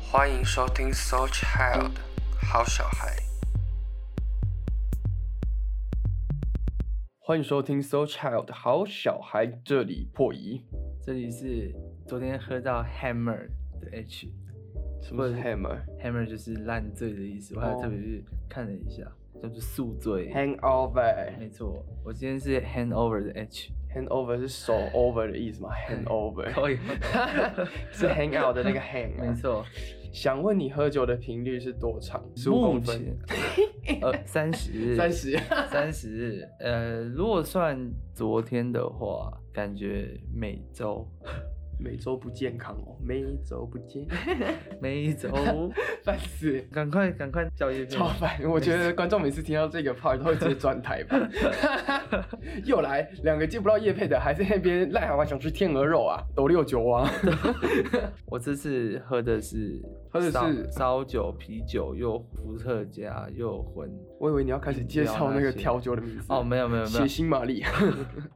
欢迎收听《So Child》好小孩。欢迎收听《So Child》好小孩，这里破译。这里是昨天喝到 Hammer 的 H，什么是 Hammer？Hammer 就是烂醉的意思，我还哦特别去看了一下，叫做宿醉。Hangover。没错，我今天是 hangover 的 H，Hangover 是手 over 的意思吗？hand over 可以，是 hang out 的那个 hang 啊。没错。想问你喝酒的频率是多长？十五目公分。三十 三十。三十，呃，如果算昨天的话，感觉每周每周不健康哦，每周不健，每周，烦死，赶快赶快叫叶片超烦。我觉得观众每次听到这个 part 都会直接转台吧。又来两个接不到叶配的，还在那边癞蛤蟆想吃天鹅肉啊，斗六九啊。我这次喝的是喝的是烧酒、啤酒，又伏特加，又混。我以为你要开始介绍那个调酒的名字哦，没有没有没有血，腥玛丽。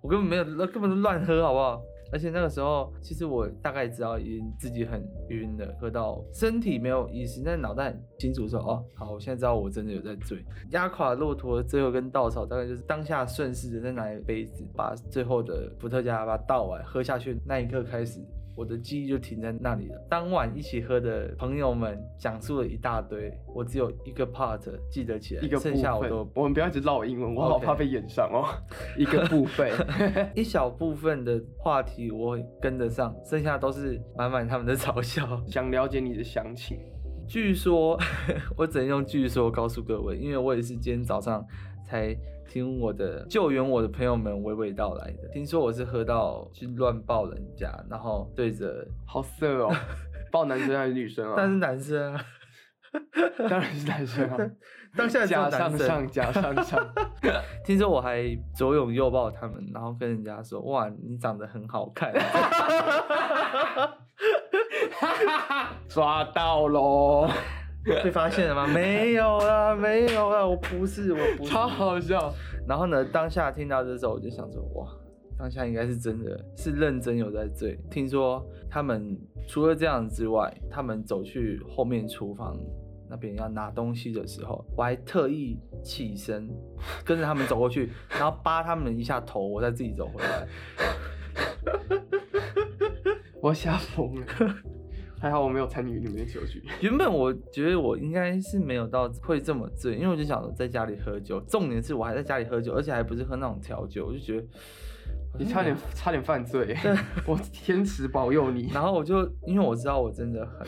我根本没有，根本就乱喝，好不好？而且那个时候，其实我大概知道已经自己很晕了，喝到身体没有意识，但脑袋很清楚说，哦，好，我现在知道我真的有在醉。压垮骆驼的最后一根稻草，大概就是当下顺势的再拿一杯子，把最后的伏特加把它倒完，喝下去那一刻开始。我的记忆就停在那里了。当晚一起喝的朋友们讲述了一大堆，我只有一个 part 记得起来，一个剩下我都，我们不要一直唠英文，我好怕被演上哦。一个部分，一小部分的话题我跟得上，剩下都是满满他们的嘲笑。想了解你的详情。据说，我只能用据说告诉各位，因为我也是今天早上才听我的救援我的朋友们娓娓道来的。听说我是喝到去乱抱人家，然后对着，好色哦，抱男生还是女生啊？但是男生啊，当然是男生啊。当下假上。上，假上上。听说我还左拥右抱他们，然后跟人家说：“哇，你长得很好看。抓到喽！” 被发现了吗？没有啦，没有啦，我不是，我不是。超好笑。然后呢，当下听到这时候，我就想说，哇，当下应该是真的是认真有在醉。听说他们除了这样之外，他们走去后面厨房那边要拿东西的时候，我还特意起身 跟着他们走过去，然后扒他们一下头，我再自己走回来。我吓疯了。还好我没有参与你们的酒局。原本我觉得我应该是没有到会这么醉，因为我就想着在家里喝酒，重点是我还在家里喝酒，而且还不是喝那种调酒，我就觉得你差点差点犯罪，我天慈保佑你。然后我就因为我知道我真的很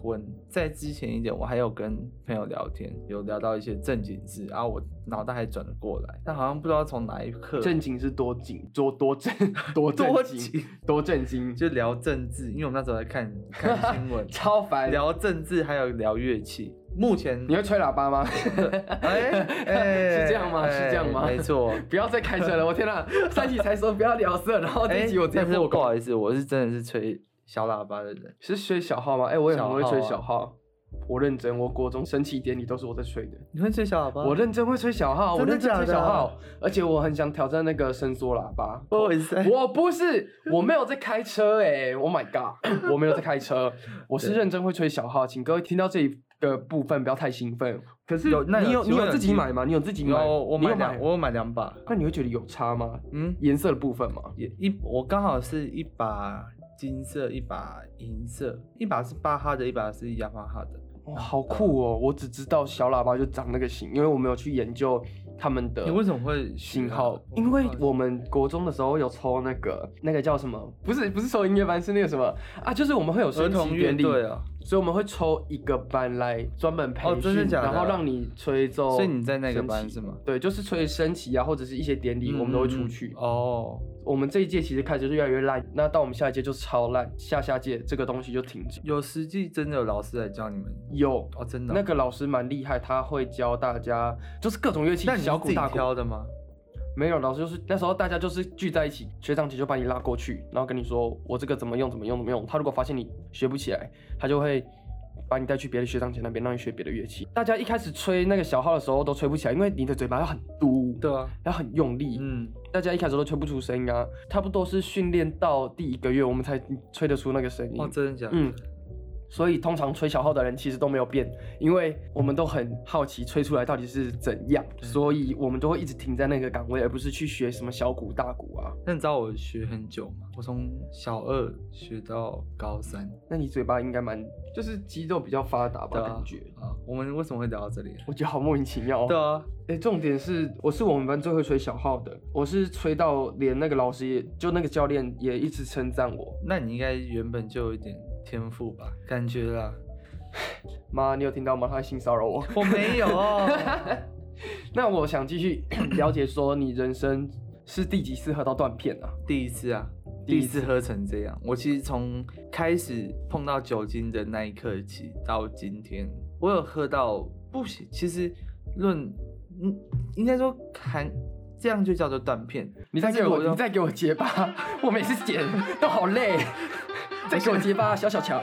昏，在之前一点我还有跟朋友聊天，有聊到一些正经事，然后我脑袋还转了过来，但好像不知道从哪一刻正经是多紧，多多正，多震多惊紧，多震惊，就聊政治，因为我们那时候在看 看新闻，超烦。聊政治还有聊乐器。目前你会吹喇叭吗？是这样吗哎是这样吗没错。不要再开车了！我天哪，上期才说不要聊色，然后这哎一集我直接但是我。不好意思，我是真的是吹小喇叭的人。是吹小号吗？哎、我也很会吹小号我认真，我国中升旗典礼都是我在吹的。你会吹小喇叭？我认真会吹小号，我认真吹小号，而且我很想挑战那个伸缩喇叭。不好意思，我不是，我没有在开车哎、o h my god，我没有在开车，我是认真会吹小号，请各位听到这一个部分不要太兴奋。可是有那你有你有自己买吗？你有自己买？我有我买两，我有买两把。那你会觉得有差吗？嗯，颜色的部分吗？也一我刚好是一把金色，一把银色，一把是巴哈的，一把是雅马哈的。哇，好酷哦！我只知道小喇叭就长那个型，因为我没有去研究他们的你为什么会型号，因为我们国中的时候有抽那个那个叫什么？不是不是抽音乐班，是那个什么啊？就是我们会有儿升童乐旗典礼，队啊，所以我们会抽一个班来专门培哦训，真的假的啊然后让你吹奏。所以你在那个班是吗？对，就是吹升旗啊，或者是一些典礼，我们都会出去。哦。我们这一届其实开始就越来越烂，那到我们下一届就超烂，下下届这个东西就停止。有实际真的有老师来教你们有哦，真的哦、那个老师蛮厉害，他会教大家就是各种乐器那，你是自己。挑的吗？没有，老师就是那时候大家就是聚在一起，学长姐就把你拉过去，然后跟你说我这个怎么用怎么用怎么用。他如果发现你学不起来，他就会把你带去别的学长姐那边，让你学别的乐器。大家一开始吹那个小号的时候都吹不起来，因为你的嘴巴要很嘟，对啊，要很用力。嗯，大家一开始都吹不出声音啊，差不多是训练到第一个月，我们才吹得出那个声音。哦，真的假的？嗯，所以通常吹小号的人其实都没有变，因为我们都很好奇吹出来到底是怎样，所以我们都会一直停在那个岗位，而不是去学什么小鼓、大鼓啊。那你知道我学很久吗？我从小二学到高三，那你嘴巴应该蛮，就是肌肉比较发达吧？啊感觉，啊，我们为什么会聊到这里？我觉得好莫名其妙、哦。对啊，哎、重点是我是我们班最会吹小号的，我是吹到连那个老师也就那个教练也一直称赞我。那你应该原本就有一点天赋吧？感觉啦，妈，你有听到吗？他在性骚扰我。我没有。那我想继续 了解说，你人生是第几次喝到断片啊？第一次啊，第一次喝成这样。我其实从开始碰到酒精的那一刻起到今天，我有喝到不行。其实论，嗯，应该说含这样就叫做断片。你再给我，你再给我结巴，我每次剪都好累。再给我结巴，小小乔。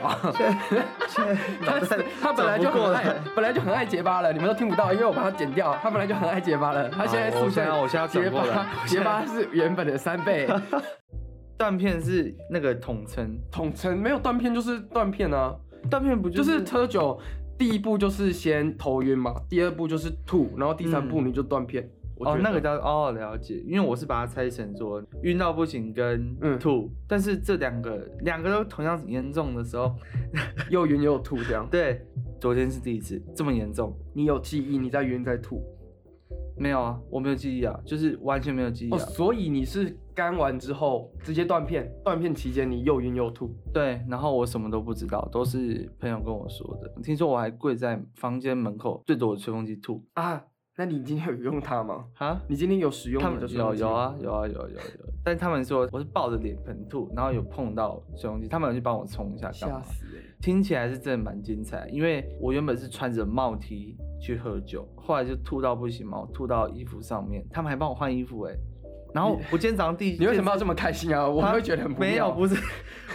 他他本来就很爱，本来就很爱结巴了，你们都听不到，因为我把它剪掉。他本来就很爱结巴了，他现在好我速度现在我现在结巴，结巴是原本的三倍。断片是那个统称，统称没有断片就是断片啊，断片不就是是喝酒第一步就是先头晕嘛，第二步就是吐，然后第三步嗯你就断片。哦得，那个叫哦了解，因为我是把它拆成说晕到不行跟嗯。吐，但是这两个两个都同样严重的时候，又晕又吐这样。对，昨天是第一次这么严重，你有记忆，你在晕在吐。没有啊，我没有记忆啊，就是完全没有记忆哦，啊，所以你是干完之后直接断片，断片期间你又晕又吐。对，然后我什么都不知道，都是朋友跟我说的，听说我还跪在房间门口对着我的吹风机吐。啊，那你今天有用它吗？啊。你今天有使用他们你的吹风机吗，有有啊有啊有有有，但他们说我是抱着脸盆吐，然后有碰到水溶机，他们有去帮我冲一下干吓嘛？死哎、听起来是真的蛮精彩，因为我原本是穿着帽 T 去喝酒，后来就吐到不行嘛，我吐到衣服上面，他们还帮我换衣服哎、然后我今天早上第一，你为什么要这么开心啊？我他会觉得很不没有，不是，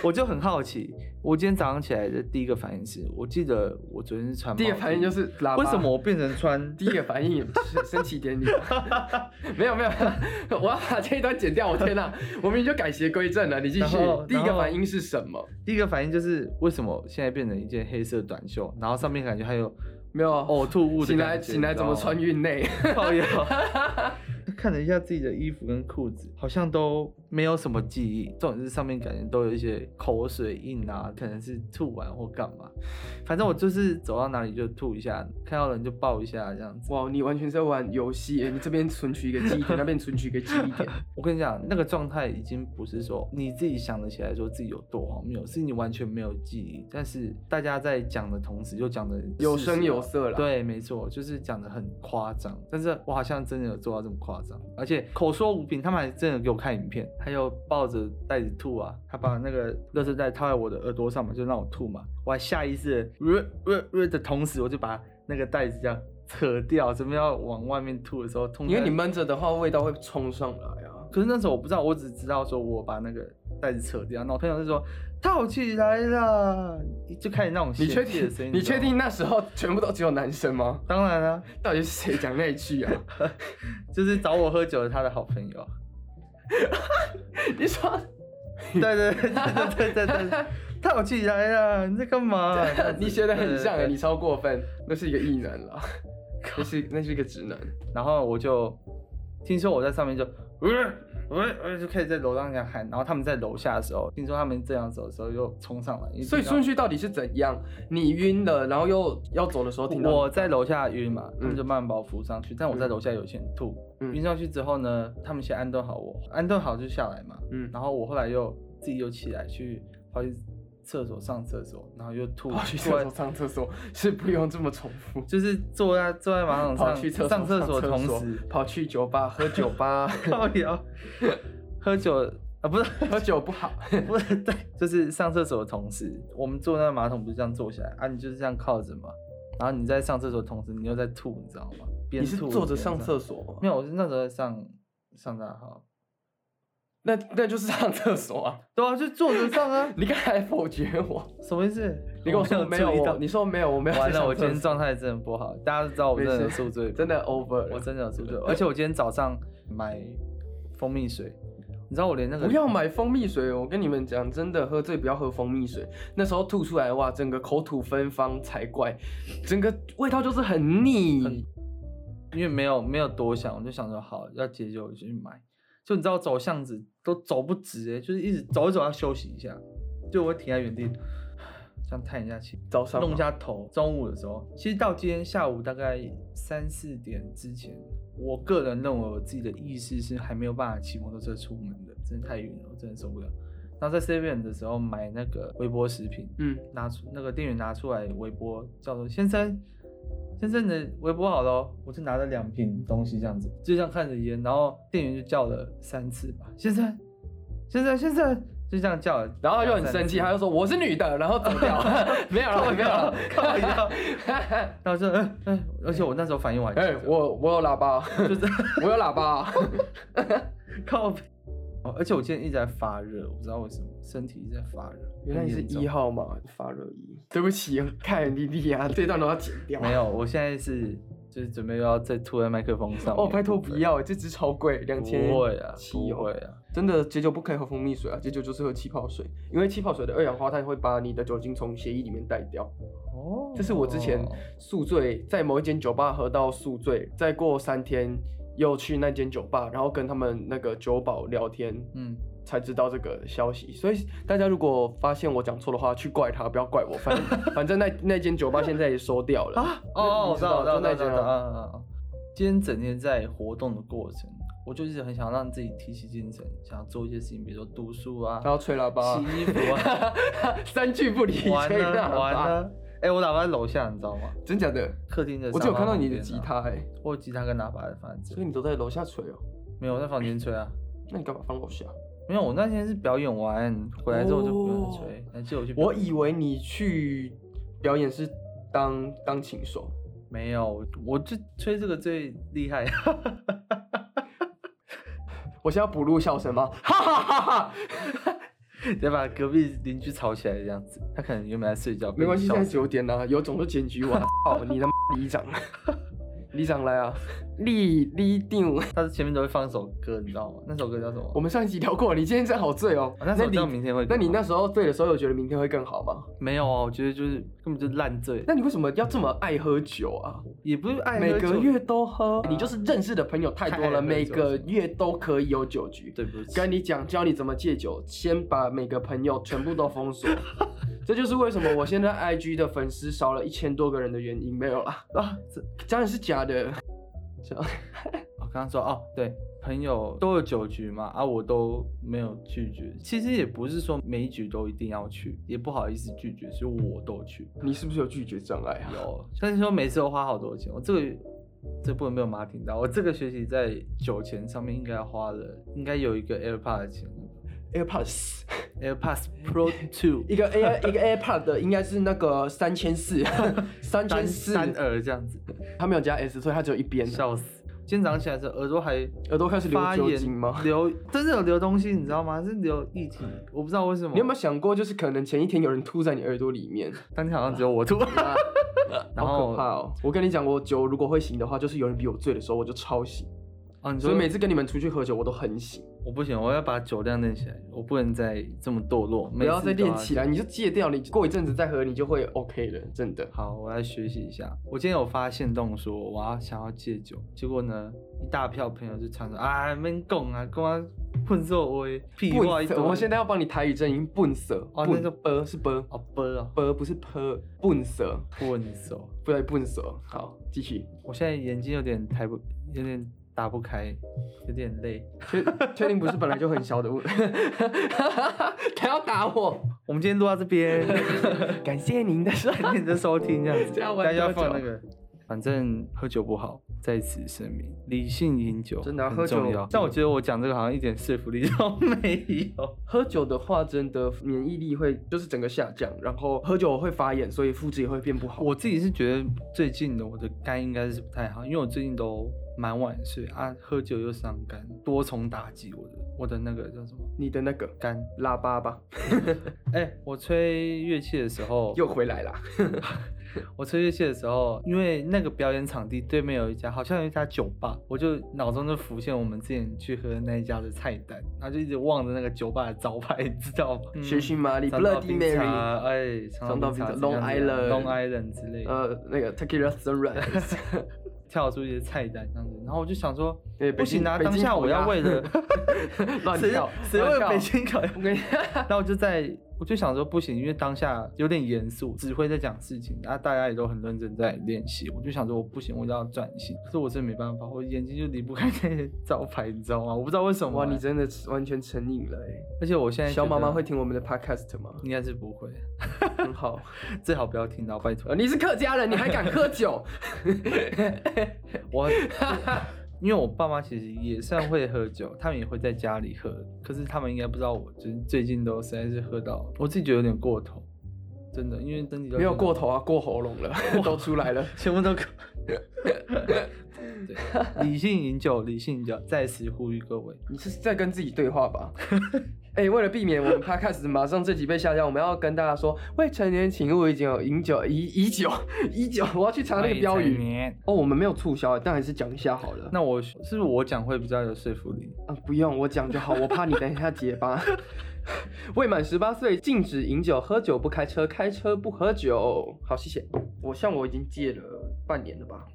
我就很好奇。我今天早上起来的第一个反应是，我记得我昨天是穿第一个反应就是喇叭为什么我变成穿 第一个反应是升旗典礼，没有没有，我要把这一段剪掉。我天哪，我明明就改邪归正了。你继续第一个反应是什么？第一个反应就是为什么现在变成一件黑色短袖，然后上面感觉还有没有呕吐物的醒来醒来怎么穿？运内？看了一下自己的衣服跟裤子，好像都没有什么记忆。重点是上面感觉都有一些口水印啊，可能是吐完或干嘛。反正我就是走到哪里就吐一下，看到人就抱一下这样子。哇，你完全在玩游戏耶！你这边存取一个记忆点，那边存取一个记忆点。我跟你讲，那个状态已经不是说你自己想得起来说自己有多荒谬，是你完全没有记忆。但是大家在讲的同时，就讲的有声有色了对，没错，就是讲的很夸张。但是我好像真的有做到这么夸张，而且口说无凭，他们还真的给我看影片，还有抱着袋子吐啊，他把那个垃圾袋套在我的耳朵上嘛，就让我吐嘛。我还下意识的呃呃呃的同时，我就把那个袋子这样扯掉，准备要往外面吐的时候，痛因为你闷着的话，味道会冲上来啊。可是那时候我不知道，我只知道说我把那个袋子扯掉，然后我朋友就说套起来了，就开始那种你确定的声？音。你确定那时候全部都只有男生吗？当然了、到底是谁讲那一句啊？就是找我喝酒的他的好朋友。你说对对对对对对对，套起来了，你在干嘛？你学的很像哎，你超过分，那是一个异能了，那是那是一个直男。然后我就听说我在上面就，呃呃呃，就开始在楼上这样喊，然后他们在楼下的时候，听说他们这样走的时候又冲上来，所以顺序到底是怎样？你晕了，然后又要走的时候听到我在楼下晕嘛，他们就慢慢把我扶上去，但我在楼下有先吐，嗯晕上去之后呢，他们先安顿好我，安顿好就下来嘛，嗯，然后我后来又自己又起来去跑去厕所上厕所，然后又吐，跑去厕所上厕所是不用这么重复。就是坐在坐在马桶上去厕所上厕所同时，跑去酒吧喝酒吧，靠腰 喝酒啊不是喝酒不好。不是对，就是上厕所的同时，我们坐那个马桶不是这样坐下来啊，你就是这样靠着嘛，然后你在上厕所的同时，你又在吐，你知道吗？边你是坐着上厕所吗？没有，我是那时候在上上大号，那那就是上厕所啊！对啊，就坐着上啊，你刚才否决我，什么意思？你跟我说没有，你说没有，我没有。完了，我今天状态真的不好，大家都知道我真的有宿醉，真的 over，我真的有宿醉，而且我今天早上买蜂蜜水，你知道我连那个不要买蜂蜜水，我跟你们讲，真的喝醉不要喝蜂蜜水，那时候吐出来哇，整个口吐芬芳才怪，整个味道就是很腻。很因为没有没有多想，我就想说好要解酒我就去买，就你知道走巷子都走不直哎，就是一直走一走要休息一下，就我会停在原地，这样叹一下气，早上弄一下头。中午的时候，其实到今天下午大概三四点之前，我个人认为我自己的意识是还没有办法骑摩托车出门的，真的太晕了，我真的受不了。然后在 Seven 的时候买那个微波食品，嗯，拿出那个店员拿出来微波，叫做先生，先生你的微波好了哦，我就拿了两瓶东西这样子，就这样看着烟，然后店员就叫了三次吧，先生，先生，先生，就这样叫了，然后他就很生气，他就说我是女的，然后走掉，没有了，没有了，靠腰，然后说嗯嗯，而且我那时候反应完，哎，我我有喇叭，就是我有喇叭，靠而且我今天一直在发热，我不知道为什么身体一直在发热。原来你是一号嘛，发热衣。对不起，看弟弟啊，这段都要剪掉。没有，我现在是就是准备要再吐在麦克风上。哦，拜托不要，这支超贵，两千不会啊，不会啊。真的解酒不可以喝蜂蜜水啊，解酒就是喝气泡水，因为气泡水的二氧化碳会把你的酒精从血液里面带掉。哦这是我之前宿醉，在某一间酒吧喝到宿醉，再过三天又去那间酒吧，然后跟他们那个酒保聊天，嗯，才知道这个消息。所以大家如果发现我讲错的话，去怪他，不要怪我。反正 反正那那间酒吧现在也收掉了啊哦，我知道，我知道，那间我知道！今天整天在活动的过程，我就一直很想让自己提起精神，想要做一些事情，比如说读书啊，然后吹喇叭，洗衣服啊，三句不离玩吹喇呢玩叭，呢。哎，我喇叭在楼下，你知道吗？真假的？客厅的。我只有看到你的吉，他哎、我有吉他跟喇叭在放在这所以你都在楼下吹哦、没有我在房间吹啊。那你干嘛放楼下？没有，我那天是表演完回来之后就不用吹，还借我去。我以为你去表演是当当琴手，没有，我就吹这个最厉害。我现在要补录笑声吗？哈哈哈哈！得把隔壁邻居吵起来这样子，他可能原本在睡觉，没关系，现在九点了、有种就检举我。操你他妈里长，里长来啊！李李定，他前面都会放一首歌，你知道吗？那首歌叫什么？我们上一集聊过，你今天真好醉哦、哦那首你歌明天会那你那时候醉的时候，有觉得明天会更好吗？没有啊，我觉得就是根本就烂醉，那你为什么要这么爱喝酒啊？也不是爱喝酒每个月都喝，你就是认识的朋友太多了，每个月都可以有酒局。对不起，跟你讲，教你怎么戒酒，先把每个朋友全部都封锁。这就是为什么我现在 IG 的粉丝少了一千多个人的原因。没有啦，啊，这当然是假的。这样我刚刚说哦，对，朋友都有酒局嘛，啊，我都没有拒绝。其实也不是说每一局都一定要去，也不好意思拒绝，所以我都去。你是不是有拒绝障碍啊？有，但是说每次都花好多钱，我这个这不能没有妈听到，我这个学期在酒钱上面应该花了，应该有一个 AirPod 的钱 AirPods，AirPods Pro Two 一个 Air 一个 AirPod 的应该是那个三千四，三千三四，三耳这样子，它没有加 S，所以它只有一边。笑死！今天早上起来的时候，耳朵还耳朵开始流酒精吗？流真的有流东西，你知道吗？是流液体，我不知道为什么。你有没有想过，就是可能前一天有人吐在你耳朵里面？当天好像只有我吐。然好可怕哦！我跟你讲，我酒如果会醒的话，就是有人比我醉的时候，我就超醒。哦，你所以每次跟你们出去喝酒，我都很醒。我不行，我要把酒量练起来，我不能再这么堕落。不要再练起来。你就戒掉，你过一阵子再喝，你就会 OK 了，真的。好，我来学习一下。我今天有发现动说我要想要戒酒，结果呢，一大票朋友就传说啊，没讲啊，跟我混作威，屁话一堆。我现在要帮你台语正音，笨色。哦那个啵是啵，哦啵啊，啵不是泼，笨色，混手。不对，笨色。好，继续。我现在眼睛有点抬不，有点打不开，有点累。确确定不是本来就很小的问？他要打我。我们今天录到这边，感谢您的收 感谢你的收听，这样子，这样大家放那个，反正喝酒不好，在此声明，理性饮酒真的啊很喝酒重要。但我觉得我讲这个好像一点说服力都 没有。喝酒的话，真的免疫力会就是整个下降，然后喝酒会发炎，所以肤质也会变不好。我自己是觉得最近的我的肝应该是不太好，因为我最近都蛮晚睡啊，喝酒又伤肝，多重打击我的我的那个叫什么你的那个肝。喇叭吧哎、我吹乐器的时候，又回来啦。我吹乐器的时候，因为那个表演场地对面有一家，好像有一家酒吧，我就脑中就浮现我们之前去喝的那一家的菜单，然后就一直望着那个酒吧的招牌，你知道吗？血腥玛丽长岛 Bloody 冰 Mary 哎，长岛冰茶长岛冰茶 Long Island Long Island 之类的，呃，那个 Tequila Sunrise，跳出一些菜单这样子，然后我就想说，不行啊，当下我要为了谁乱跳谁为北京烤鸭 我跟你？然后我就在，我就想说不行，因为当下有点严肃，指挥在讲事情，然后大家也都很认真在练习，我就想说我不行，我要转型。可是我真的没办法，我眼睛就离不开那些招牌，你知道吗？我不知道为什么、哇，你欸真的完全成瘾了哎。而且我现在小妈妈会觉听我们的 podcast 吗得？应该是不会，很好。最好不要听到，拜托呃，。你是客家人，你还敢喝酒？我因为我爸妈其实也算会喝酒，他们也会在家里喝，可是他们应该不知道我就是最近都实在是喝到，我自己觉得有点过头，真的，因为身体都没有过头啊，过喉咙了，都出来了。全部都。对，理性饮酒，理性饮酒，再次呼吁各位。你是在跟自己对话吧？哎、为了避免我们 podcast 马上这集被下架，我们要跟大家说，未成年请勿饮酒，饮酒以以酒以酒。我要去查那个标语。语。哦，我们没有促销，但还是讲一下好了。那我是不是我讲会比较有说服力？啊，不用我讲就好，我怕你等一下结巴。未满十八岁禁止饮酒，喝酒不开车，开车不喝酒。好，谢谢。我像我已经戒了半年了吧？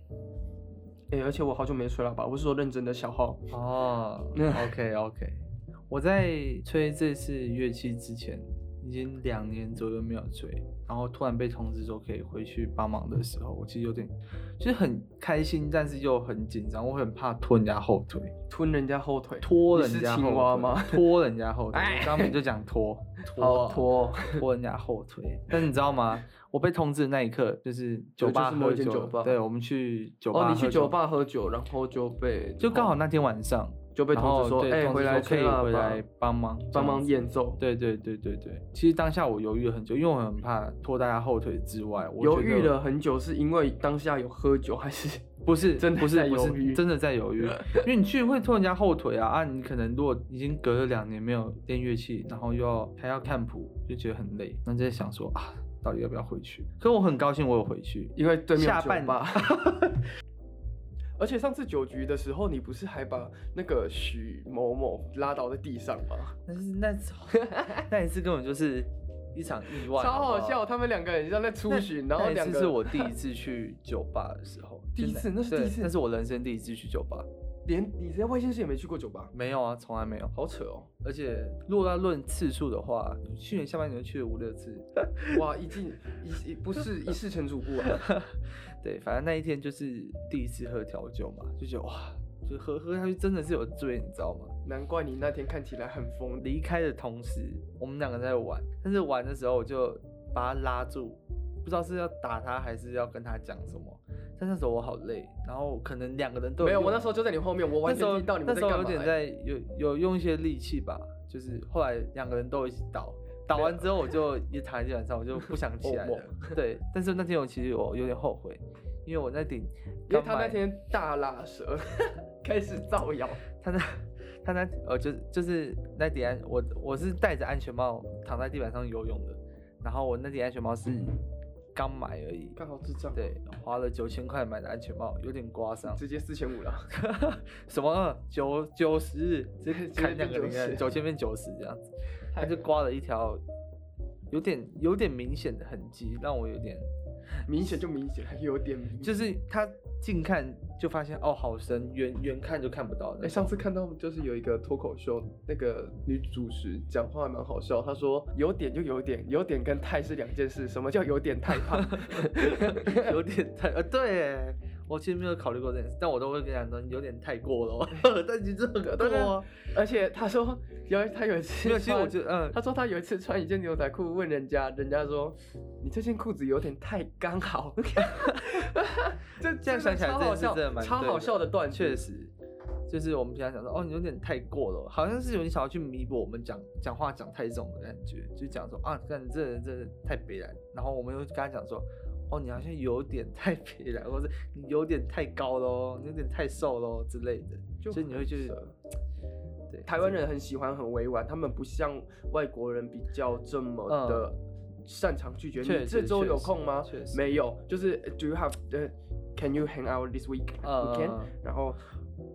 哎、而且我好久没吹了吧？我是说认真的小号。哦，OK OK，我在吹这次乐器之前，已经两年左右没有吹，然后突然被通知说可以回去帮忙的时候，我其实有点，就是很开心，但是又很紧张，我很怕拖人家后腿，吞人家后腿，拖人家后腿蛙吗？拖人家后腿，哎我刚明就讲拖，拖拖。拖人家后腿。但是你知道吗？我被通知的那一刻，就是酒吧喝酒，对，我们去酒吧哦，你去酒吧喝酒，然后就被就刚好那天晚上就被然通知说，哎、回来可以回来帮忙帮忙演奏。对对对对对，其实当下我犹豫了很久，因为我很怕拖大家后腿之外，我犹豫了很久，是因为当下有喝酒，还是 不是真的不是不在犹豫是真的在犹豫，因为你去会拖人家后腿啊啊！你可能如果已经隔了两年没有练乐器，然后又要还要看谱，就觉得很累，那就在想说啊，到底要不要回去？可我很高兴我有回去，因为对面下半酒吧。而且上次酒局的时候，你不是还把那个许某某拉倒在地上吗？但是那次 那一次根本就是一场意外，超好笑，他们两个人像在出巡，然后两个次是我第一次去酒吧的时候，第一次那是第一次那是我人生第一次去酒吧。连你在外县市也没去过酒吧，没有啊，从来没有。好扯哦！而且如果要论次数的话，去年下半年就去了五六次。哇，一进一一不是一世成主顾啊！对，反正那一天就是第一次喝调酒嘛，就觉得哇，就喝喝下去真的是有醉，你知道吗？难怪你那天看起来很疯。离开的同时，我们两个在玩，但是玩的时候我就把他拉住，不知道是要打他还是要跟他讲什么。但那时候我好累，然后可能两个人都没有，我那时候就在你后面，我完全听到你们那时候在干嘛、欸有点在有有用一些力气吧，就是后来两个人都一起倒，倒完之后我就也躺在地板上，我就不想起来哦了。对，但是那天我其实我有点后悔，因为我那顶因为他那天大拉舌，开始造谣。他那他那呃就就是那顶安我我是戴着安全帽躺在地板上游泳的，然后我那顶安全帽是刚买而已，刚好智障，，对，花了九千块买的安全帽，有点刮伤。直接四千五了。什么？九九十，直接直接砍两个变零，90九千变九十这样子，他就刮了一条有点有点明显的痕迹，让我有点，明显就明显，还有点明显。就是他近看就发现哦好深，远远看就看不到哎、欸。上次看到就是有一个脱口秀，那个女主持讲话还蛮好笑。她说有点就有点，有点跟太是两件事。什么叫有点太胖？有点太呃对耶，我其实没有考虑过这件事，但我都会跟他说有点太过了哦，但其实很对对过啊。而且他说有他有一次没有，其实我穿觉得嗯，他说他有一次穿一件牛仔裤，问人家，人家说你这件裤子有点太刚好。这这样想起来超好笑，真的蛮超好笑的段，确实。就是我们平常讲说，哦，你有点太过了，好像是有点想要去弥补我们讲讲话讲太重的感觉，就讲说啊，看你这人真的太悲然。然后我们又跟他讲说，哦，你好像有点太 肥了，或者你有点太高喽，你有点太瘦喽之类的，所以你会觉得，对，台湾人很喜欢很委婉，他们不像外国人比较这么的擅长拒绝。你这周有空吗？没有，就是 Do you have Can you hang out this week? You can。然后。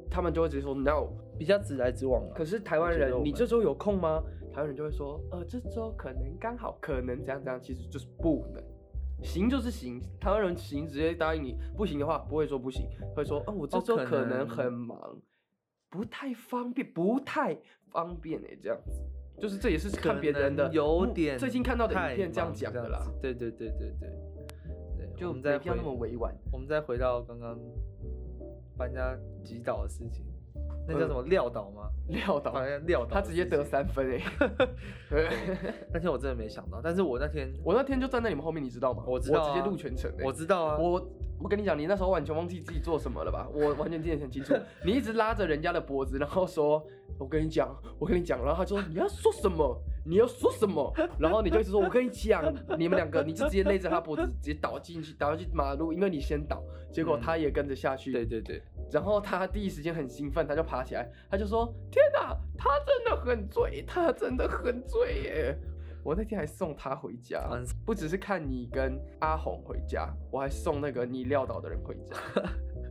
他们就会直接说 no，比较直来直往。可是台湾人，你这周有空吗？台湾人就会说，呃，这周可能刚好，可能这样这样，其实就是不能，行就是行。台湾人行直接答应你，不行的话不会说不行，会说，哦，我这周可能很忙，不太方便，不太方便哎，这样子，就是这也是看别人的，有点最近看到的影片这样讲的啦。对对对对对，对，就我们再不要那么委婉。我们再回到刚刚。搬家击倒的事情，那叫什么撂倒吗？撂倒，好像撂倒，他直接得三分 哎。那天我真的没想到，但是我那天我那天就站在你们后面，你知道吗？我知道，直接录全程我知道啊，我我跟你讲，你那时候完全忘记自己做什么了吧？我完全记得很清楚，你一直拉着人家的脖子，然后说：“我跟你讲，我跟你讲。”然后他说：“你要说什么？”你要说什么？然后你就一直说：“我跟你讲，你们两个，你就直接勒着他脖子，直接倒进去，倒进马路，因为你先倒，结果他也跟着下去。”对对对。然后他第一时间很兴奋，他就爬起来，他就说：“天哪，他真的很醉，他真的很醉耶！”我那天还送他回家，不只是看你跟阿红回家，我还送那个你撂倒的人回家。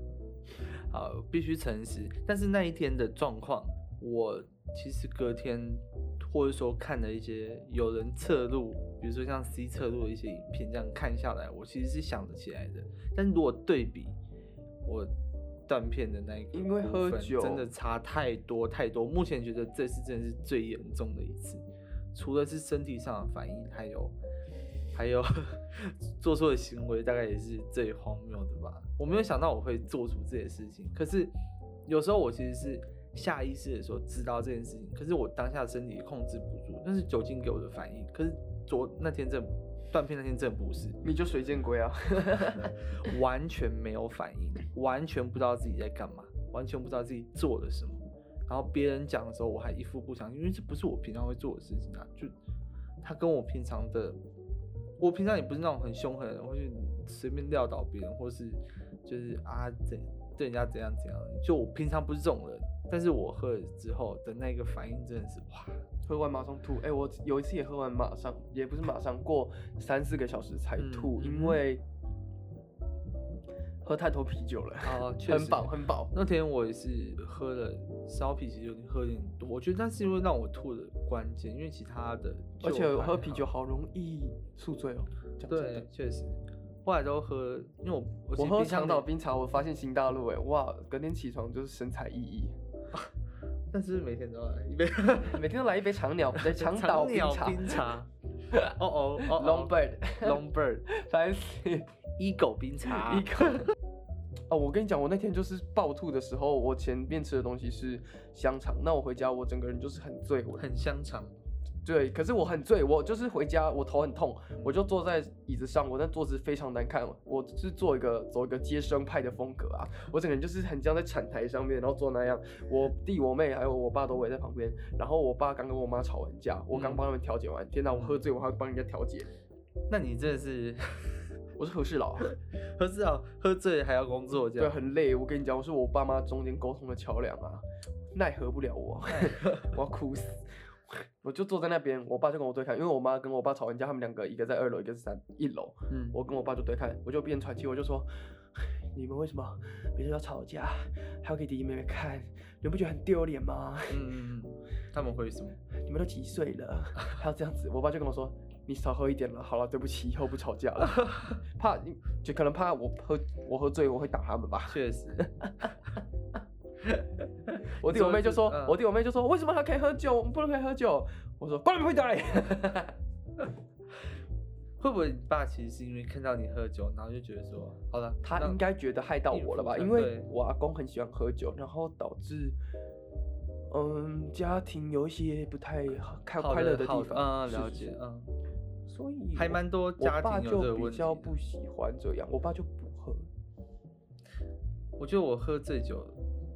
好，必须诚实，但是那一天的状况，我其实隔天。或者说看了一些有人侧录，比如说像 C 侧录的一些影片，这样看下来，我其实是想得起来的。但如果对比我断片的那一个，因为喝酒真的差太多太多。目前觉得这次真的是最严重的一次，除了是身体上的反应，还有还有 做错的行为，大概也是最荒谬的吧。我没有想到我会做出这些事情，可是有时候我其实是。下意识的时候知道这件事情，可是我当下身体控制不住，那是酒精给我的反应。可是昨那天这断片那天真不是，你就水见鬼啊 完全没有反应，完全不知道自己在干嘛，完全不知道自己做了什么。然后别人讲的时候，我还一副不相信，因为这不是我平常会做的事情啊。就他跟我平常的，我平常也不是那种很凶狠的人，会去随便撂倒别人，或是就是啊怎对人家怎样怎样。就我平常不是这种人。但是我喝了之后的那个反应真的是哇，喝完马上吐。哎，我有一次也喝完马上，也不是马上过三四个小时才吐，因为喝太多啤酒了啊，很饱很饱。那天我也是喝了烧啤，其实有点喝点多。我觉得那是因为让我吐的关键，因为其他的，而且喝啤酒好容易宿醉哦。对，确实。后来都喝，因为我我喝长岛冰茶，我发现新大陆哎，哇，隔天起床就是神采奕奕。但是每天都来一杯，每天都来一杯长鸟，对，长岛冰茶。哦哦，Long Bird，Long Bird，烦死，一狗冰茶。一狗。哦，我跟你讲，我那天就是暴吐的时候，我前面吃的东西是香肠，那我回家我整个人就是很醉，很香肠。对，可是我很醉，我就是回家，我头很痛，我就坐在椅子上，我那坐姿非常难看，我是做一个走一个接生派的风格啊，我整个人就是很像在产台上面，然后坐那样，我弟我妹还有我爸都围在旁边，然后我爸刚跟我妈吵完架，我刚帮他们调解完，天哪，我喝醉我还帮人家调解，那你真的是，我是和事佬，和事佬喝醉还要工作，这样对，很累，我跟你讲，我是我爸妈中间沟通的桥梁啊，奈何不了我，我要哭死。我就坐在那边，我爸就跟我对看，因为我妈跟我爸吵完架，他们两个一个在二楼，一个是在一楼。嗯，我跟我爸就对看，我就边喘气，我就说：你们为什么每次要吵架，还要给弟弟妹妹看？你们不觉得很丢脸吗？嗯，他们会什么？你们都几岁了，还要这样子？我爸就跟我说：你少喝一点了，好了，对不起，以后不吵架了。怕就可能怕我喝我喝醉，我会打他们吧？确实。我弟我妹就说，我弟我妹就说，为什么他可以喝酒，我们不能可以喝酒？我说，关你屁嘴！会不会你爸其实是因为看到你喝酒，然后就觉得说，好了，他应该觉得害到我了吧？因为我阿公很喜欢喝酒，然后导致，嗯，家庭有一些不太开快乐的地方。嗯，了解，嗯，所以还蛮多家庭就比较不喜欢这样，我爸就不喝。我觉得我喝醉酒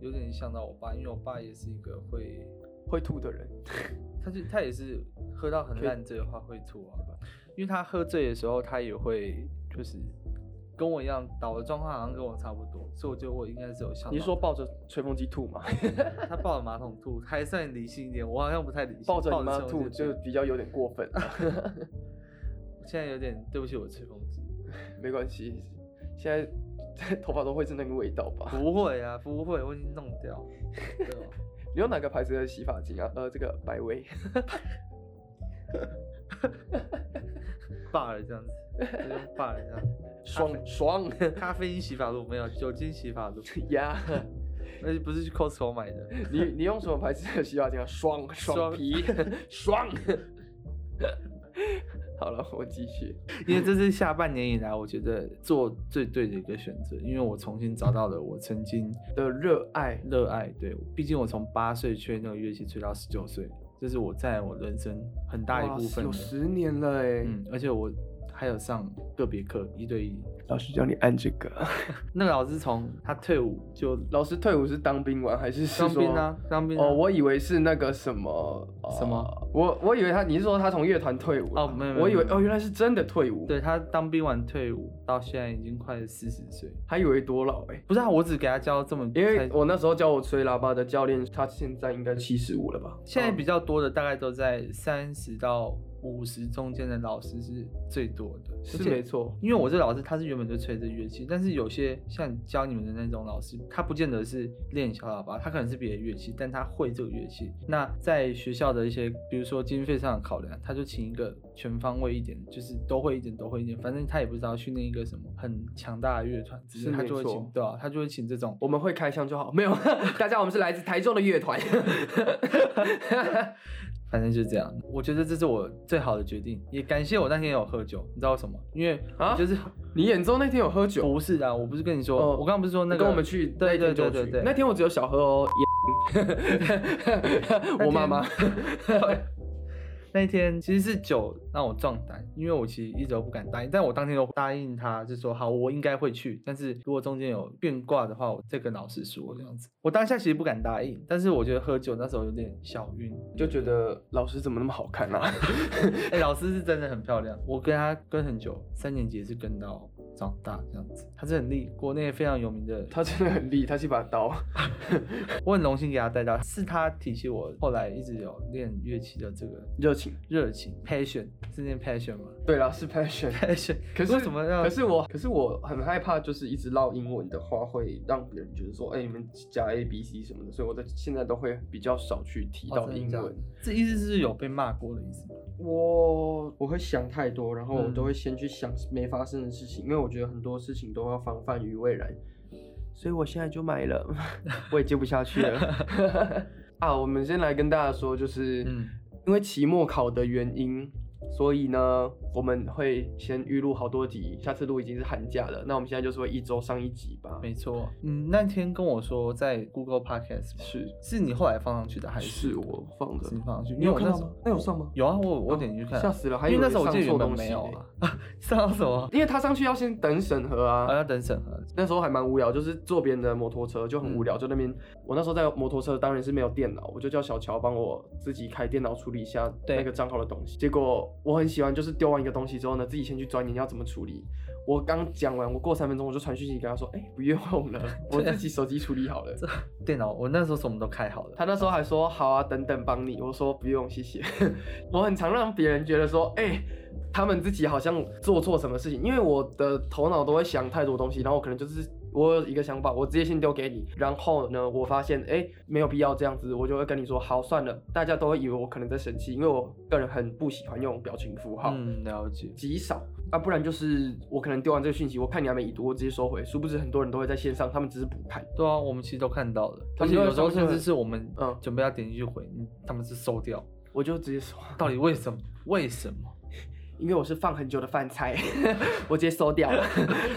有点像到我爸，因为我爸也是一个会会吐的人，他就他也是喝到很烂醉的话会吐啊，因为他喝醉的时候他也会就是跟我一样倒的状况好像跟我差不多，所以我觉得我应该是有像。你是说抱着吹风机吐吗？他抱着马桶吐还算理性一点，我好像不太理性。抱着马桶吐就比较有点过分。现在有点对不起我吹风机，没关系，现在。头发都会是那个味道吧？不会啊，不会，我已经弄掉。你用哪个牌子的洗发精啊？呃，这个百威。罢了这样子，罢了这样。爽爽，咖啡因洗发露没有，酒精洗发露。呀，那不是去 Costco 买的。你你用什么牌子的洗发精啊？爽爽皮，爽。好了，我继续。因为这是下半年以来，我觉得做最对的一个选择。因为我重新找到了我曾经的热爱，热爱。对，毕竟我从八岁吹那个乐器吹到十九岁，这是我在我人生很大一部分。有十年了哎。嗯，而且我还有上个别课，一对一。老师教你按这个，那个老师从他退伍就，老师退伍是当兵完还是当兵啊？当兵哦，我以为是那个什么什么，我我以为他，你是说他从乐团退伍？哦，没有，我以为哦，原来是真的退伍。对他当兵完退伍到现在已经快四十岁，还以为多老哎？不是啊，我只给他教这么，因为我那时候教我吹喇叭的教练，他现在应该七十五了吧？现在比较多的大概都在三十到。五十中间的老师是最多的，是没错。因为我这老师他是原本就吹着乐器，但是有些像教你们的那种老师，他不见得是练小喇叭，他可能是别的乐器，但他会这个乐器。那在学校的一些，比如说经费上的考量，他就请一个全方位一点，就是都会一点，都会一点。反正他也不知道训练一个什么很强大的乐团，只是他就会请，对啊，他就会请这种。我们会开枪就好，没有。大家，我们是来自台中的乐团。反正就是这样，我觉得这是我最好的决定，也感谢我那天有喝酒，你知道为什么？因为啊，就是你演奏那天有喝酒？不是啊，我不是跟你说，我刚刚不是说那个跟我们去，对对对对对，那天我只有小喝哦，我妈妈。那一天其实是酒让我壮胆，因为我其实一直都不敢答应，但我当天都答应他，就说好，我应该会去。但是如果中间有变卦的话，我再跟老师说这样子。我当下其实不敢答应，但是我觉得喝酒那时候有点小晕，就觉得老师怎么那么好看啊？哎，老师是真的很漂亮，我跟他跟很久，三年级是跟到。长大这样子，他是很厉，国内非常有名的，他真的很厉，他是一把刀，我很荣幸给他带到，是他提起我后来一直有练乐器的这个热情，热情，passion 是念 passion 吗？对啦，是 passion，passion。可是为什么要？可是我，可是我很害怕，就是一直唠英文的话，会让别人觉得说，哎，你们加 A B C 什么的，所以我在现在都会比较少去提到英文。这意思是有被骂过的意思吗？我我会想太多，然后我都会先去想没发生的事情，因为我觉得很多事情都要防范于未然，所以我现在就买了，我也接不下去了。啊，我们先来跟大家说，就是因为期末考的原因。所以呢，我们会先预录好多集，下次录已经是寒假了。那我们现在就是会一周上一集吧。没错，嗯，那天跟我说在 Google Podcast 是，是你后来放上去的还是我放的？你放上去，你有看到吗？那有上吗？有啊，我我点进去看，吓死了，还因为那时候我记得原本没有啊，上什么？因为他上去要先等审核啊，还要等审核。那时候还蛮无聊，就是坐别人的摩托车就很无聊，就那边我那时候在摩托车当然是没有电脑，我就叫小乔帮我自己开电脑处理一下那个账号的东西。结果我很喜欢就是。丢完一个东西之后呢，自己先去钻研要怎么处理。我刚讲完，我过三分钟我就传讯息跟他说：“哎，不用了，我自己手机处理好了。”电脑我那时候什么都开好了。他那时候还说：“好啊，等等帮你。”我说：“不用，谢谢。”我很常让别人觉得说：“哎，他们自己好像做错什么事情。”因为我的头脑都会想太多东西，然后我可能就是。我有一个想法，我直接先丢给你，然后呢，我发现哎没有必要这样子，我就会跟你说好算了。大家都会以为我可能在生气，因为我个人很不喜欢用表情符号。嗯，了解。极少啊，不然就是我可能丢完这个讯息，我看你还没已读，我直接收回。殊不知很多人都会在线上，他们只是不看。对啊，我们其实都看到了，而且有时候甚至是我们嗯准备要点进去回，嗯他们是收掉，我就直接说，到底为什么？为什么？因为我是放很久的饭菜，我直接收掉了。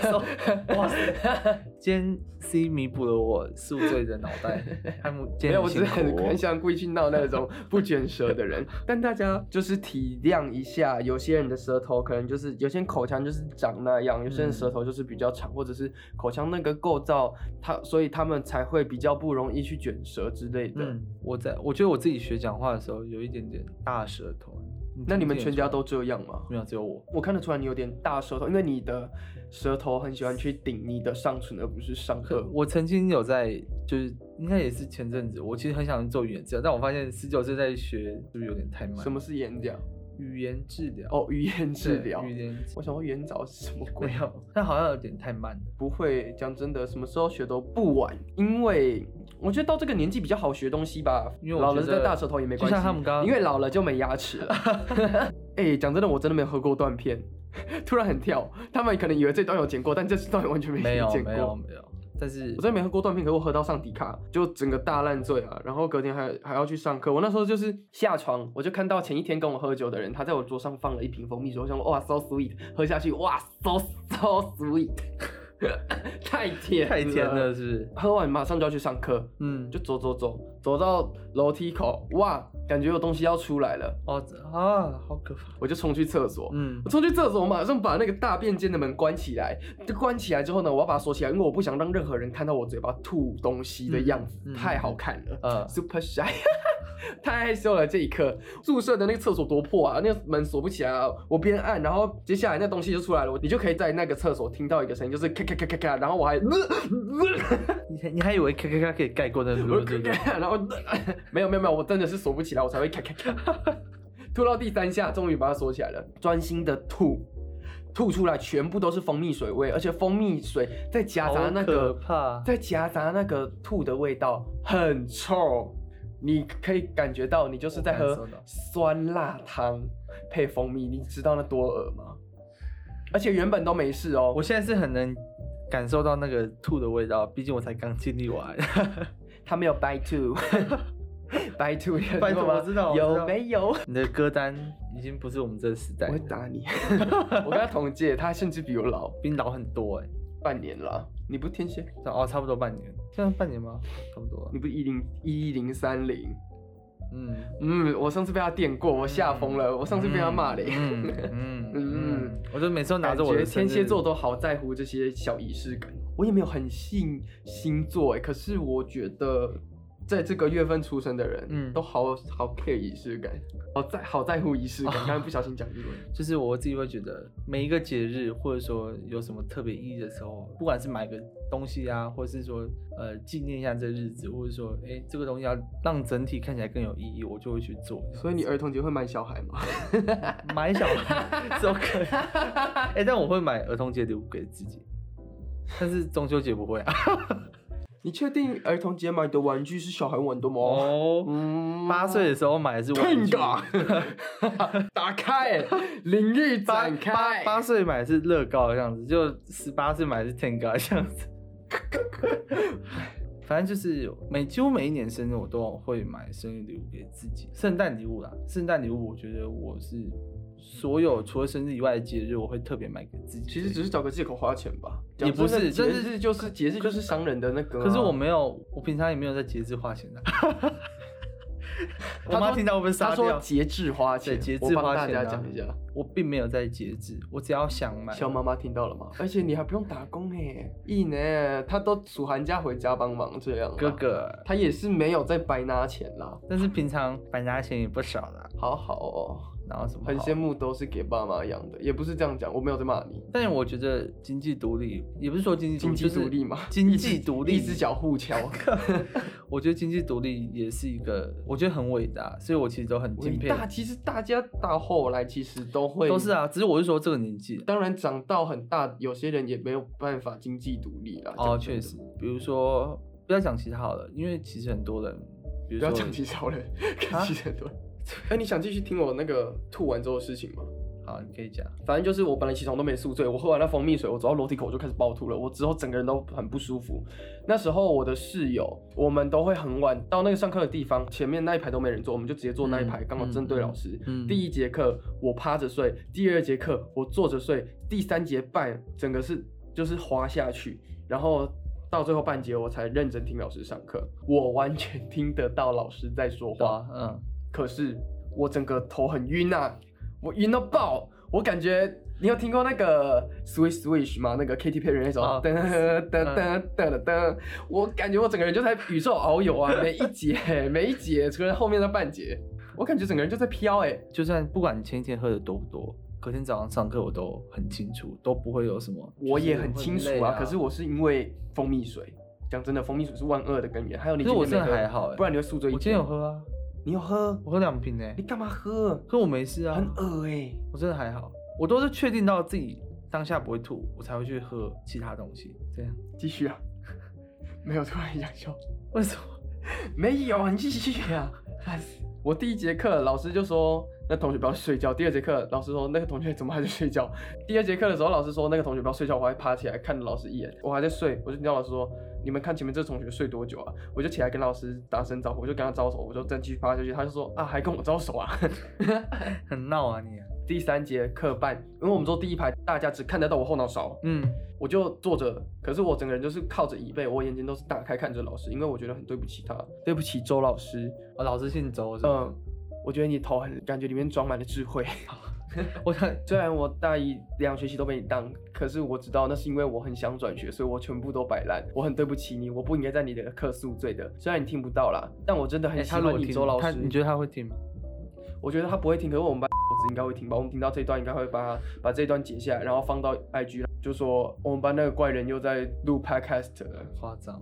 哇塞！今天 C 弥补了我宿醉的脑袋，还没有，我只是很很想故意去闹那种不卷舌的人。但大家就是体谅一下，有些人的舌头可能就是有些人口腔就是长那样，有些人舌头就是比较长，或者是口腔那个构造，他所以他们才会比较不容易去卷舌之类的。嗯，我在我觉得我自己学讲话的时候有一点点大舌头。那你们全家都这样吗？没有，只有我。我看得出来你有点大舌头，因为你的舌头很喜欢去顶你的上唇，而不是上颚。我曾经有在，就是应该也是前阵子，我其实很想做演讲，但我发现十九岁在学是不是有点太慢？什么是演讲？语言治疗哦，语言治疗。语言，我想说语言早是什么鬼？没有，但好像有点太慢了。不会，讲真的，什么时候学都不晚，因为我觉得到这个年纪比较好学东西吧。因为老了这大舌头也没关系，像他们刚刚，因为老了就没牙齿了。哎，讲真的，我真的没有喝过断片，突然很跳。他们可能以为这段有剪过，但这段完全没剪过。没有，没有。但是我真的没喝过断片，可我喝到上迪卡，就整个大烂醉啊！然后隔天还还要去上课。我那时候就是下床，我就看到前一天跟我喝酒的人，他在我桌上放了一瓶蜂蜜水，我想说哇，so sweet，喝下去哇，so so sweet，太 甜，太甜了，是。喝完马上就要去上课，嗯，就走走走，走到楼梯口，哇！感觉有东西要出来了哦啊，好可怕！我就冲去厕所，嗯，我冲去厕所，我马上把那个大便间的门关起来。就关起来之后呢，我要把它锁起来，因为我不想让任何人看到我嘴巴吐东西的样子，太好看了。呃，super shy，太害羞了。这一刻，宿舍的那个厕所多破啊，那个门锁不起来啊。我边按，然后接下来那东西就出来了，你就可以在那个厕所听到一个声音，就是咔咔咔咔咔，然后我还，你你还以为咔咔咔可以盖过那个？然后 没有没有没有，我真的是锁不起来。我才会咔咔咔吐到第三下，终于把它锁起来了。专心的吐，吐出来全部都是蜂蜜水味，而且蜂蜜水在夹杂那个，在夹杂那个吐的味道，很臭。你可以感觉到，你就是在喝酸辣汤配蜂蜜，你知道那多恶吗？而且原本都没事哦，我现在是很能感受到那个吐的味道，毕竟我才刚经历完。他没有 by two。拜托，拜托，我知道，有没有？你的歌单已经不是我们这个时代。我会打你。我跟他同届，他甚至比我老，比你老很多哎，半年了。你不天蝎？哦，差不多半年。现在半年吗？差不多。你不一零一零三零？嗯嗯，我上次被他电过，我吓疯了。我上次被他骂嘞。嗯嗯 嗯，我就每次都拿着我的天蝎座都好在乎这些小仪式感。我也没有很信星座哎，可是我觉得。在这个月份出生的人，嗯，都好好 care 仪式感，好在好在乎仪式感。刚刚不小心讲英文，就是我自己会觉得，每一个节日或者说有什么特别意义的时候，不管是买个东西啊，或者是说呃纪念一下这日子，或者说哎这个东西要让整体看起来更有意义，我就会去做。所以你儿童节会买小孩吗？买小孩都可以。哎，但我会买儿童节礼物给自己，但是中秋节不会啊。你确定儿童节买的玩具是小孩玩的吗？哦，八岁的时候买的是玩具。打开，领域展开。八八岁买的是乐高的样子，就十八岁买的是天高的样子。反正就是每几乎每一年生日我都会买生日礼物给自己，圣诞礼物啦。圣诞礼物我觉得我是。所有除了生日以外的节日，我会特别买给自己。其实只是找个借口花钱吧，也不是。节日就是节日，就是商人的那个。可是我没有，我平常也没有在节日花钱的。我妈听到会不会杀掉？节制花钱，节制花钱。大家讲一下，我并没有在节制，我只要想买。小妈妈听到了吗？而且你还不用打工哎，一呢，他都暑寒假回家帮忙这样。哥哥，他也是没有在白拿钱啦，但是平常白拿钱也不少啦。好好哦。然后什么？很羡慕都是给爸妈养的，也不是这样讲，我没有在骂你。但是我觉得经济独立，也不是说经济经济独立嘛，经济独立，一只脚互敲。我觉得经济独立也是一个，我觉得很伟大，所以我其实都很敬佩。大其实大家到后来其实都会都是啊，只是我是说这个年纪，当然长到很大，有些人也没有办法经济独立了。哦，确实，比如说不要讲其他好了，因为其实很多人，不要讲其他人，其实很多。哎，你想继续听我那个吐完之后的事情吗？好，你可以讲。反正就是我本来起床都没宿醉，我喝完那蜂蜜水，我走到楼梯口我就开始暴吐了。我之后整个人都很不舒服。那时候我的室友，我们都会很晚到那个上课的地方，前面那一排都没人坐，我们就直接坐那一排，刚好正对老师。嗯第一节课我趴着睡，第二节课我坐着睡，第三节半整个是就是滑下去，然后到最后半节我才认真听老师上课，我完全听得到老师在说话。嗯，可是我整个头很晕啊。我晕到爆！我感觉你有听过那个 Swish Swish 吗？那个 Katy Perry 那首噔噔噔噔噔，我感觉我整个人就在宇宙遨游啊！每一节 每一节，除了后面的半节，我感觉整个人就在飘哎！就算不管你前一天喝的多不多，隔天早上上课我都很清楚，都不会有什么。我也很清楚啊，可是我是因为蜂蜜水。讲真的，蜂蜜水是万恶的根源。还有你今天还好，不然你会宿醉。我今天有喝啊。你有喝？我喝两瓶呢。你干嘛喝？喝我没事啊。很恶哎，我真的还好。我都是确定到自己当下不会吐，我才会去喝其他东西。这样继续啊。没有突然想笑，为什么？没有，你继续啊。我第一节课老师就说那同学不要睡觉。第二节课老师说那个同学怎么还在睡觉？第二节课的时候老师说那个同学不要睡觉，我还爬起来看了老师一眼，我还在睡，我就听到老师说。你们看前面这个同学睡多久啊？我就起来跟老师打声招呼，我就跟他招手，我就再继续趴下去。他就说啊，还跟我招手啊，很闹啊你。第三节课半，因为我们坐第一排，大家只看得到我后脑勺。嗯，我就坐着，可是我整个人就是靠着椅背，我眼睛都是打开看着老师，因为我觉得很对不起他，对不起周老师。我老师姓周，嗯，我觉得你头很，感觉里面装满了智慧。我看，虽然我大一两学期都被你当，可是我知道那是因为我很想转学，所以我全部都摆烂。我很对不起你，我不应该在你的课宿醉的。虽然你听不到啦，但我真的很喜欢你周老师。你觉得他会听吗？我觉得他不会听，可是我们班子应该会听吧。我们听到这一段，应该会把把这一段截下来，然后放到 IG，就说我们班那个怪人又在录 Podcast 了，夸张。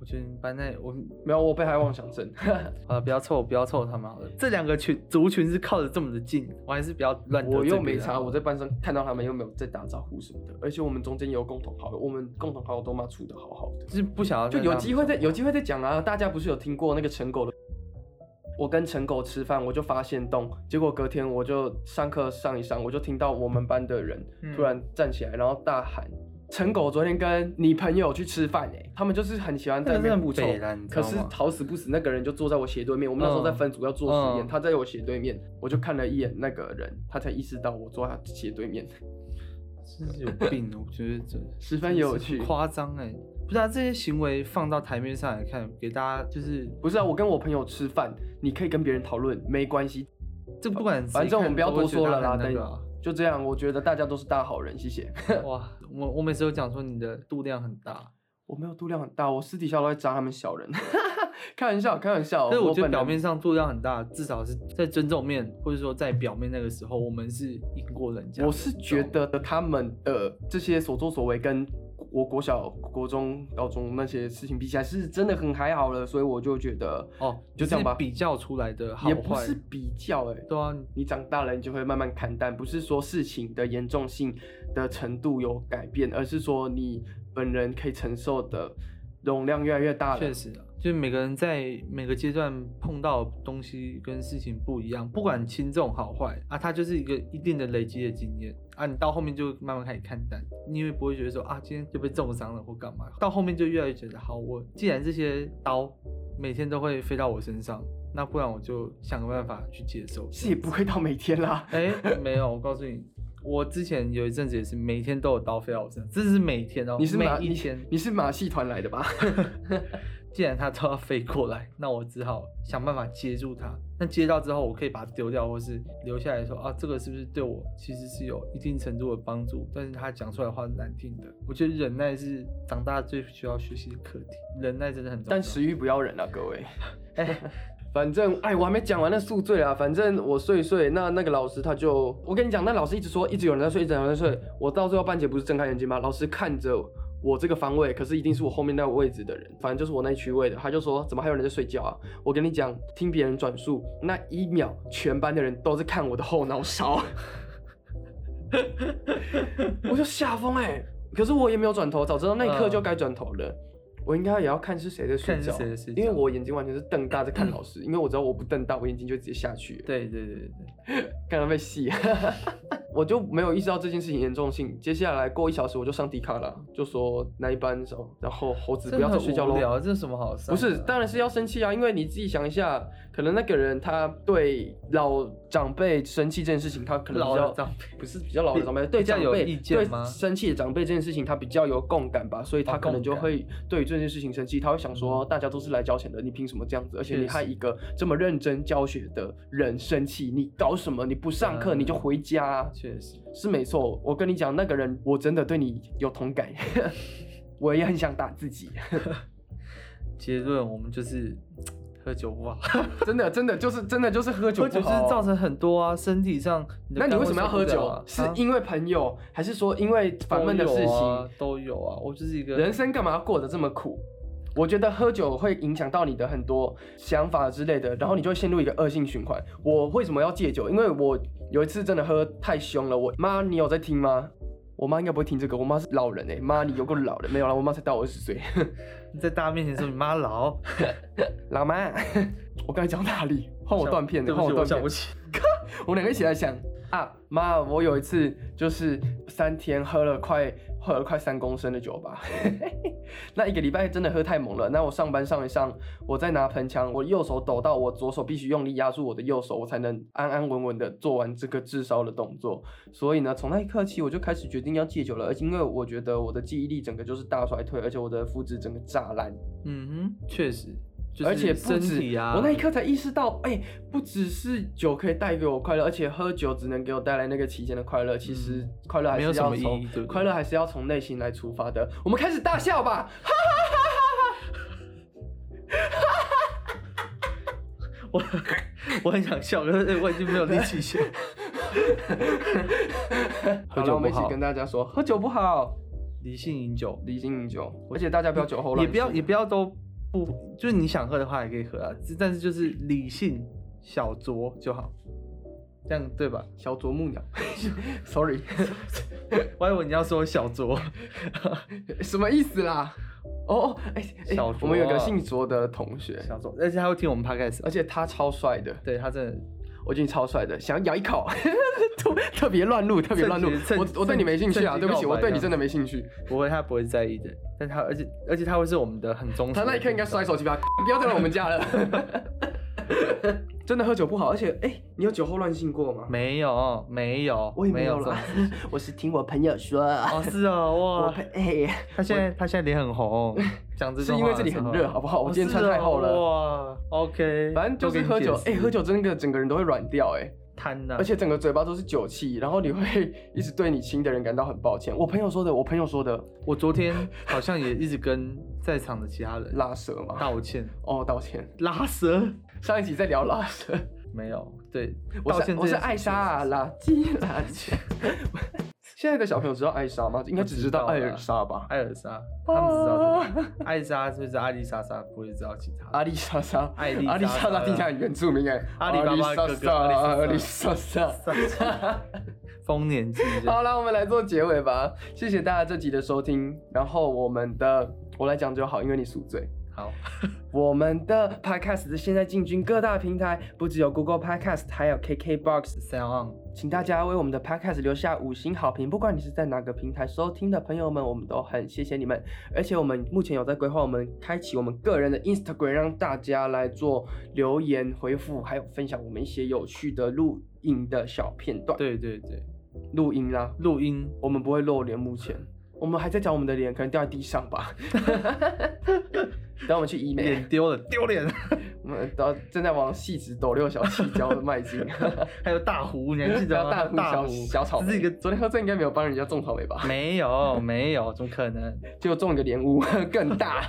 我觉得班内我没有我被害妄想症，啊不要凑不要凑他们好了。这两个群族群是靠着这么的近，我还是比较乱。我又没查，我在班上看到他们又没有在打招呼什么的，而且我们中间有共同好友，我们共同好友都嘛处的好好的，就是不想要就有机会再有机会再讲啊。大家不是有听过那个陈狗的？我跟陈狗吃饭，我就发现洞，结果隔天我就上课上一上，我就听到我们班的人突然站起来，然后大喊。陈狗昨天跟你朋友去吃饭哎，他们就是很喜欢在那边互臭，可是好死不死那个人就坐在我斜对面。我们那时候在分组要做实验，他在我斜对面，我就看了一眼那个人，他才意识到我坐他斜对面。是有病，我觉得这十分有趣，夸张哎！不是啊，这些行为放到台面上来看，给大家就是不是啊？我跟我朋友吃饭，你可以跟别人讨论，没关系。这不管，反正我们不要多说了啦，等就这样，我觉得大家都是大好人，谢谢。哇，我我每次都讲说你的度量很大，我没有度量很大，我私底下都在扎他们小人，开玩笑，开玩笑。但是我觉得表面上度量很大，至少是在尊重面，或者说在表面那个时候，我们是赢过人家。我是觉得他们的这些所作所为跟。我国小、国中、高中那些事情比起来，是真的很还好了，所以我就觉得哦，就这样吧。比较出来的好也不是比较哎，对啊，你长大了，你就会慢慢看淡，不是说事情的严重性的程度有改变，而是说你本人可以承受的容量越来越大了。确实。就是每个人在每个阶段碰到东西跟事情不一样，不管轻重好坏啊，它就是一个一定的累积的经验啊。你到后面就慢慢开始看淡，因为不会觉得说啊，今天就被重伤了或干嘛。到后面就越来越觉得，好，我既然这些刀每天都会飞到我身上，那不然我就想个办法去接受。是也不会到每天啦。哎，没有，我告诉你。我之前有一阵子也是每天都有刀飞到我身上，这是每天哦。你是每一天？你是马戏团来的吧？既然它都要飞过来，那我只好想办法接住它。那接到之后，我可以把它丢掉，或是留下来说啊，这个是不是对我其实是有一定程度的帮助？但是他讲出来话是难听的。我觉得忍耐是长大最需要学习的课题，忍耐真的很重要。但食欲不要忍啊，各位。反正哎，我还没讲完那宿醉啊。反正我睡睡，那那个老师他就，我跟你讲，那老师一直说，一直有人在睡，一直有人在睡。我到最后半截不是睁开眼睛吗？老师看着我这个方位，可是一定是我后面那个位置的人，反正就是我那区位的。他就说，怎么还有人在睡觉啊？我跟你讲，听别人转述，那一秒全班的人都在看我的后脑勺，我就吓疯哎。可是我也没有转头，早知道那一刻就该转头了。我应该也要看是谁的睡觉，因为我眼睛完全是瞪大在看 老师，因为我知道我不瞪大，我眼睛就直接下去。对对对对，看 到被戏。我就没有意识到这件事情严重性。接下来过一小时我就上迪卡了，就说那一班时候，然后猴子不要再睡觉喽。这是什么好？不是，当然是要生气啊，因为你自己想一下，可能那个人他对老长辈生气这件事情，他可能比较不是比较老的长辈，对长辈对生气的长辈这件事情，他比较有共感吧，所以他可能就会对这件事情生气，他会想说，大家都是来交钱的，你凭什么这样子？而且你害一个这么认真教学的人生气，你搞什么？你不上课你就回家？确实是没错。我跟你讲，那个人我真的对你有同感，我也很想打自己。结论，我们就是喝酒不好，真的真的就是真的就是喝酒不好，造成很多啊身体上。那你为什么要喝酒？啊是因为朋友，还是说因为烦闷的事情？都有啊，我就是一个人生干嘛要过得这么苦？我觉得喝酒会影响到你的很多想法之类的，然后你就会陷入一个恶性循环。我为什么要戒酒？因为我有一次真的喝太凶了。我妈，你有在听吗？我妈应该不会听这个。我妈是老人哎，妈你有个老人，没有了，我妈才大我二十岁。在大家面前说你妈老，老妈，我刚才讲哪里？换我断片，换我断片。我们两个一起来想啊，妈，我有一次就是三天喝了快喝了快三公升的酒吧，那一个礼拜真的喝太猛了。那我上班上一上，我再拿盆枪，我右手抖到我左手必须用力压住我的右手，我才能安安稳稳的做完这个炙烧的动作。所以呢，从那一刻起，我就开始决定要戒酒了，而且因为我觉得我的记忆力整个就是大衰退，而且我的肤质整个炸烂。嗯哼，确实。而且不止，我那一刻才意识到，哎，不只是酒可以带给我快乐，而且喝酒只能给我带来那个期间的快乐。其实快乐还是要从快乐还是要从内心来出发的。我们开始大笑吧！哈哈哈哈哈！我我很想笑，可是我已经没有力气笑。喝酒不好，跟大家说，喝酒不好，理性饮酒，理性饮酒，而且大家不要酒后乱，也不要也不要都。不，就是你想喝的话也可以喝啊，但是就是理性小酌就好，这样对吧？小啄木鸟，Sorry，我以为你要说小酌，什么意思啦？哦，哎，小我们有个姓卓的同学，小卓，而且他会听我们 Podcast，而且他超帅的，对他真的。我觉得你超帅的，想咬一口，特特别乱录，特别乱录。我我对你没兴趣啊，对不起，我对你真的没兴趣。不会，他不会在意的。但他而且而且他会是我们的很忠实。他那一刻应该摔手机吧？不要再来我们家了。真的喝酒不好，而且哎，你有酒后乱性过吗？没有，没有，我也没有了。我是听我朋友说。哦，是哦，哇，哎，他现在他现在脸很红，讲这是因为这里很热，好不好？我今天穿太厚了。哇，OK，反正就是喝酒，哎，喝酒真的整个人都会软掉，哎，瘫的，而且整个嘴巴都是酒气，然后你会 一直对你亲的人感到很抱歉。我朋友说的，我朋友说的，我昨天好像也一直跟在场的其他人拉舌嘛，道歉。哦，道歉，拉舌。上一集在聊拉舌，没有，对，我是我是艾莎啊，垃圾垃圾。现在的小朋友知道艾莎吗？应该只知道艾尔莎吧？艾尔莎，他们知道艾莎是不是阿丽莎莎，不会知道其他。阿丽莎莎，艾阿丽莎莎听起来原住民哎，阿里巴巴哥哥，阿丽莎莎，丰年祭。好了，我们来做结尾吧。谢谢大家这集的收听，然后我们的我来讲就好，因为你赎罪。好，我们的 Podcast 现在进军各大平台，不只有 Google Podcast，还有 KKBox、Sound。请大家为我们的 Podcast 留下五星好评，不管你是在哪个平台收听的朋友们，我们都很谢谢你们。而且我们目前有在规划，我们开启我们个人的 Instagram，让大家来做留言回复，还有分享我们一些有趣的录音的小片段。对对对，录音啦，录音，我们不会露脸，目前我们还在讲我们的脸，可能掉在地上吧。等我们去医美，脸丢了，丢脸。我们到正在往细直抖六小细胶的迈进。还有大胡，你还记得大胡小小草莓？这个昨天喝醉应该没有帮人家种草莓吧？没有，没有，怎么可能？就种一个莲雾，更大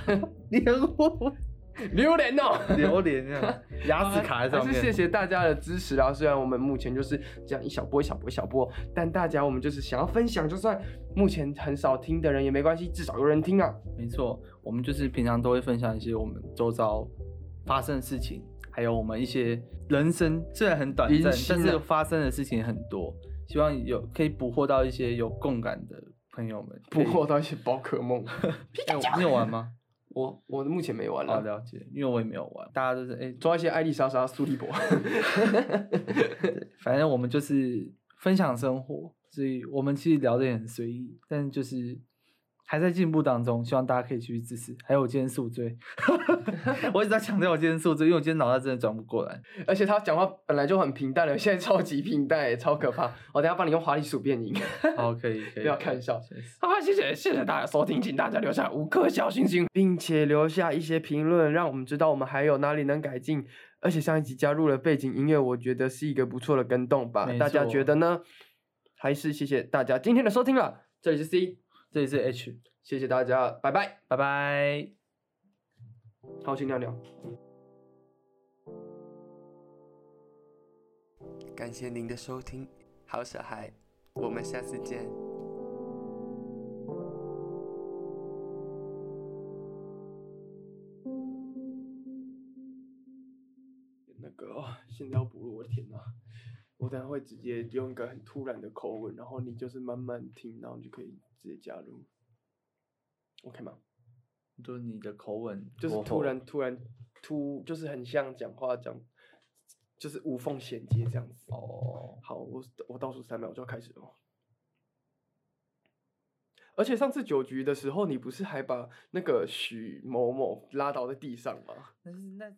莲雾。榴莲哦，榴莲啊，牙齿卡在上面。还是谢谢大家的支持啊！虽然我们目前就是这样一小波一小波一小波，但大家我们就是想要分享，就算目前很少听的人也没关系，至少有人听啊。没错，我们就是平常都会分享一些我们周遭发生的事情，还有我们一些人生虽然很短暂，但是发生的事情很多，希望有可以捕获到一些有共感的朋友们，捕获到一些宝可梦。你有玩吗？我我目前没玩了，了解，因为我也没有玩。大家都是哎抓一些艾丽莎莎、苏利博，反正我们就是分享生活，所以我们其实聊的也很随意，但就是还在进步当中，希望大家可以继续支持。还有我今天宿醉，我一直在强调我今天宿醉，因为我今天脑袋真的转不过来。而且他讲话本来就很平淡了，现在超级平淡，超可怕。我等下帮你用华丽鼠变音。好，可以，可 以，不要开玩笑。好，谢谢，谢谢大家收听，请大家留下五颗小星星，并且留下一些评论，让我们知道我们还有哪里能改进。而且上一集加入了背景音乐，我觉得是一个不错的跟动吧。大家觉得呢？还是谢谢大家今天的收听了。这里是 C，这里是 H，谢谢大家，拜拜，拜拜。好，请尿尿。感谢您的收听，好小孩，我们下次见。现在要补录，我的天哪！我等下会直接用一个很突然的口吻，然后你就是慢慢听，然后你就可以直接加入，OK 吗？就是你的口吻，就是突然突然突，就是很像讲话讲，就是无缝衔接这样子。哦，好，我我倒数三秒就要开始了。而且上次酒局的时候，你不是还把那个许某某拉倒在地上吗？那是那。